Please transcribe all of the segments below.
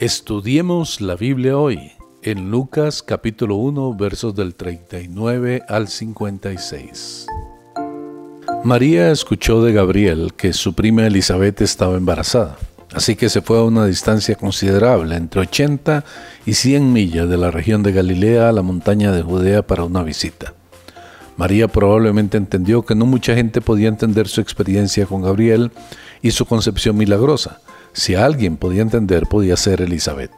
Estudiemos la Biblia hoy en Lucas capítulo 1 versos del 39 al 56. María escuchó de Gabriel que su prima Elizabeth estaba embarazada, así que se fue a una distancia considerable, entre 80 y 100 millas de la región de Galilea a la montaña de Judea para una visita. María probablemente entendió que no mucha gente podía entender su experiencia con Gabriel y su concepción milagrosa, si alguien podía entender, podía ser Elizabeth.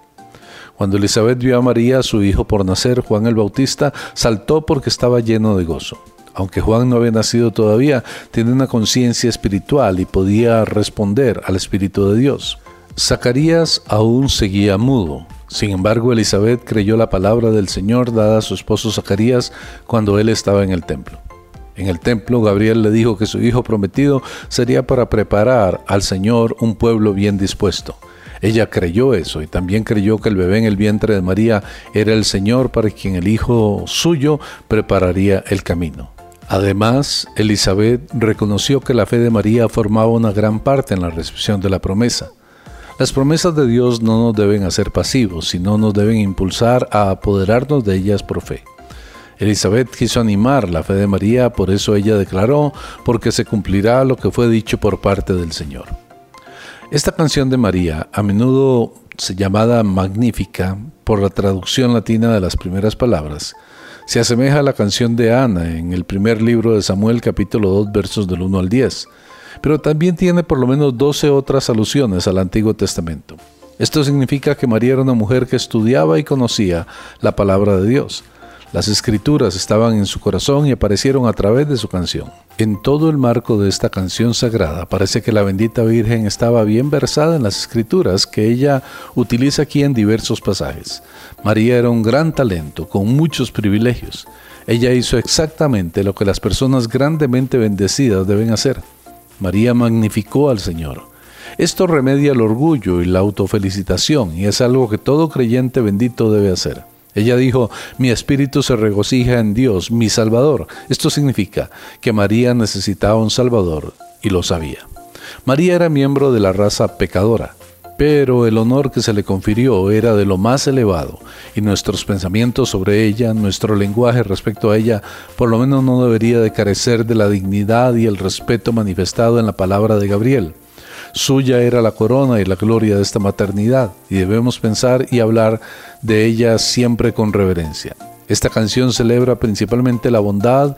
Cuando Elizabeth vio a María, su hijo por nacer, Juan el Bautista, saltó porque estaba lleno de gozo. Aunque Juan no había nacido todavía, tiene una conciencia espiritual y podía responder al Espíritu de Dios. Zacarías aún seguía mudo. Sin embargo, Elizabeth creyó la palabra del Señor dada a su esposo Zacarías cuando él estaba en el templo. En el templo, Gabriel le dijo que su hijo prometido sería para preparar al Señor un pueblo bien dispuesto. Ella creyó eso y también creyó que el bebé en el vientre de María era el Señor para quien el hijo suyo prepararía el camino. Además, Elizabeth reconoció que la fe de María formaba una gran parte en la recepción de la promesa. Las promesas de Dios no nos deben hacer pasivos, sino nos deben impulsar a apoderarnos de ellas por fe. Elizabeth quiso animar la fe de María, por eso ella declaró, porque se cumplirá lo que fue dicho por parte del Señor. Esta canción de María, a menudo llamada Magnífica por la traducción latina de las primeras palabras, se asemeja a la canción de Ana en el primer libro de Samuel capítulo 2 versos del 1 al 10, pero también tiene por lo menos 12 otras alusiones al Antiguo Testamento. Esto significa que María era una mujer que estudiaba y conocía la palabra de Dios. Las escrituras estaban en su corazón y aparecieron a través de su canción. En todo el marco de esta canción sagrada parece que la bendita Virgen estaba bien versada en las escrituras que ella utiliza aquí en diversos pasajes. María era un gran talento, con muchos privilegios. Ella hizo exactamente lo que las personas grandemente bendecidas deben hacer. María magnificó al Señor. Esto remedia el orgullo y la autofelicitación y es algo que todo creyente bendito debe hacer. Ella dijo, mi espíritu se regocija en Dios, mi Salvador. Esto significa que María necesitaba un Salvador y lo sabía. María era miembro de la raza pecadora, pero el honor que se le confirió era de lo más elevado y nuestros pensamientos sobre ella, nuestro lenguaje respecto a ella, por lo menos no debería de carecer de la dignidad y el respeto manifestado en la palabra de Gabriel. Suya era la corona y la gloria de esta maternidad, y debemos pensar y hablar de ella siempre con reverencia. Esta canción celebra principalmente la bondad,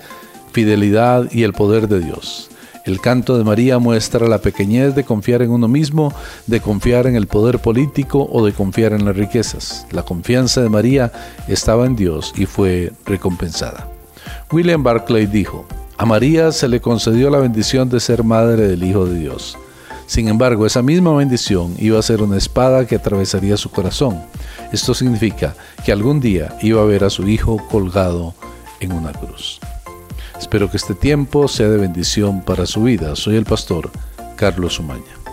fidelidad y el poder de Dios. El canto de María muestra la pequeñez de confiar en uno mismo, de confiar en el poder político o de confiar en las riquezas. La confianza de María estaba en Dios y fue recompensada. William Barclay dijo, a María se le concedió la bendición de ser madre del Hijo de Dios. Sin embargo, esa misma bendición iba a ser una espada que atravesaría su corazón. Esto significa que algún día iba a ver a su hijo colgado en una cruz. Espero que este tiempo sea de bendición para su vida. Soy el pastor Carlos Umaña.